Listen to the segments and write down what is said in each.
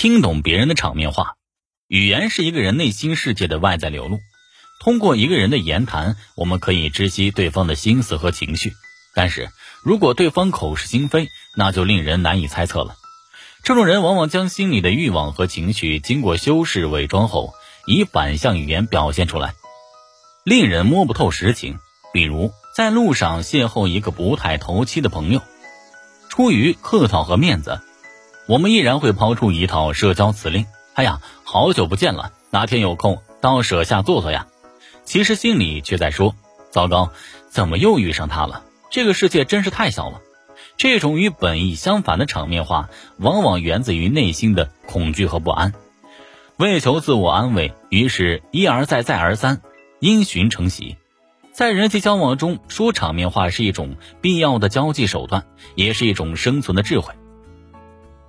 听懂别人的场面话。语言是一个人内心世界的外在流露。通过一个人的言谈，我们可以知悉对方的心思和情绪。但是如果对方口是心非，那就令人难以猜测了。这种人往往将心里的欲望和情绪经过修饰伪装后，以反向语言表现出来，令人摸不透实情。比如在路上邂逅一个不太投机的朋友，出于客套和面子，我们依然会抛出一套社交辞令：“哎呀，好久不见了，哪天有空到舍下坐坐呀？”其实心里却在说：“糟糕，怎么又遇上他了？这个世界真是太小了。”这种与本意相反的场面话，往往源自于内心的恐惧和不安。为求自我安慰，于是一而再、再而三，因循成习。在人际交往中，说场面话是一种必要的交际手段，也是一种生存的智慧。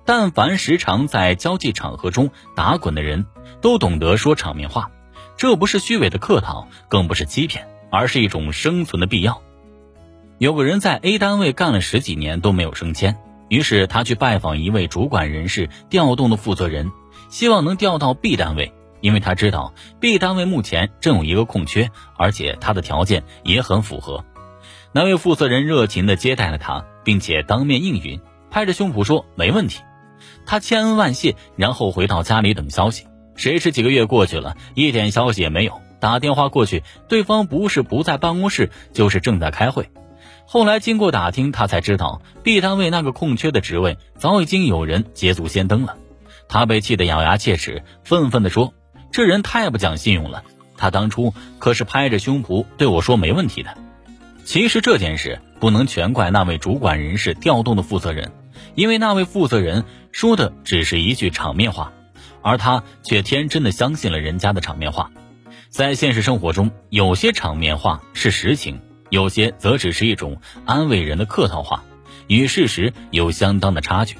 但凡时常在交际场合中打滚的人，都懂得说场面话。这不是虚伪的客套，更不是欺骗，而是一种生存的必要。有个人在 A 单位干了十几年都没有升迁，于是他去拜访一位主管人事调动的负责人，希望能调到 B 单位，因为他知道 B 单位目前正有一个空缺，而且他的条件也很符合。那位负责人热情地接待了他，并且当面应允，拍着胸脯说没问题。他千恩万谢，然后回到家里等消息。谁知几个月过去了，一点消息也没有。打电话过去，对方不是不在办公室，就是正在开会。后来经过打听，他才知道 B 单位那个空缺的职位早已经有人捷足先登了。他被气得咬牙切齿，愤愤地说：“这人太不讲信用了！他当初可是拍着胸脯对我说没问题的。”其实这件事不能全怪那位主管人事调动的负责人，因为那位负责人说的只是一句场面话。而他却天真的相信了人家的场面话，在现实生活中，有些场面话是实情，有些则只是一种安慰人的客套话，与事实有相当的差距。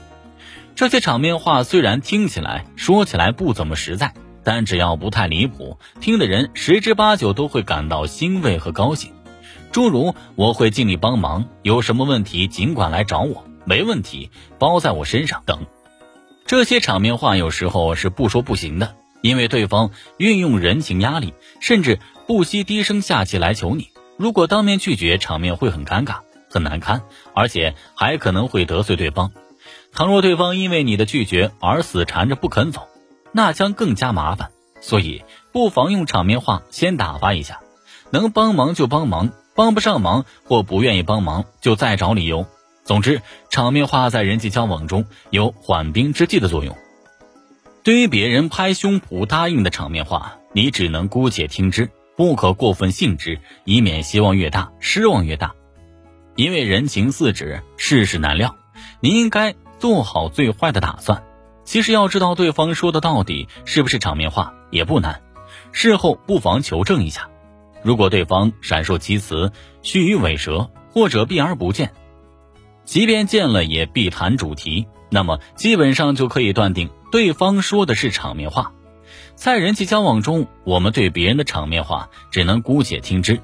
这些场面话虽然听起来、说起来不怎么实在，但只要不太离谱，听的人十之八九都会感到欣慰和高兴。诸如“我会尽力帮忙，有什么问题尽管来找我，没问题，包在我身上”等。这些场面话有时候是不说不行的，因为对方运用人情压力，甚至不惜低声下气来求你。如果当面拒绝，场面会很尴尬、很难堪，而且还可能会得罪对方。倘若对方因为你的拒绝而死缠着不肯走，那将更加麻烦。所以，不妨用场面话先打发一下，能帮忙就帮忙，帮不上忙或不愿意帮忙就再找理由。总之，场面话在人际交往中有缓兵之计的作用。对于别人拍胸脯答应的场面话，你只能姑且听之，不可过分信之，以免希望越大，失望越大。因为人情似纸，世事难料，你应该做好最坏的打算。其实要知道对方说的到底是不是场面话也不难，事后不妨求证一下。如果对方闪烁其词、虚与委蛇，或者避而不见，即便见了也必谈主题，那么基本上就可以断定对方说的是场面话。在人际交往中，我们对别人的场面话只能姑且听之，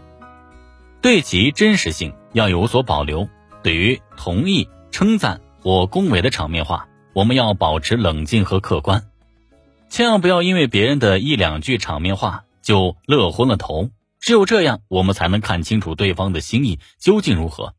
对其真实性要有所保留。对于同意、称赞或恭维的场面话，我们要保持冷静和客观，千万不要因为别人的一两句场面话就乐昏了头。只有这样，我们才能看清楚对方的心意究竟如何。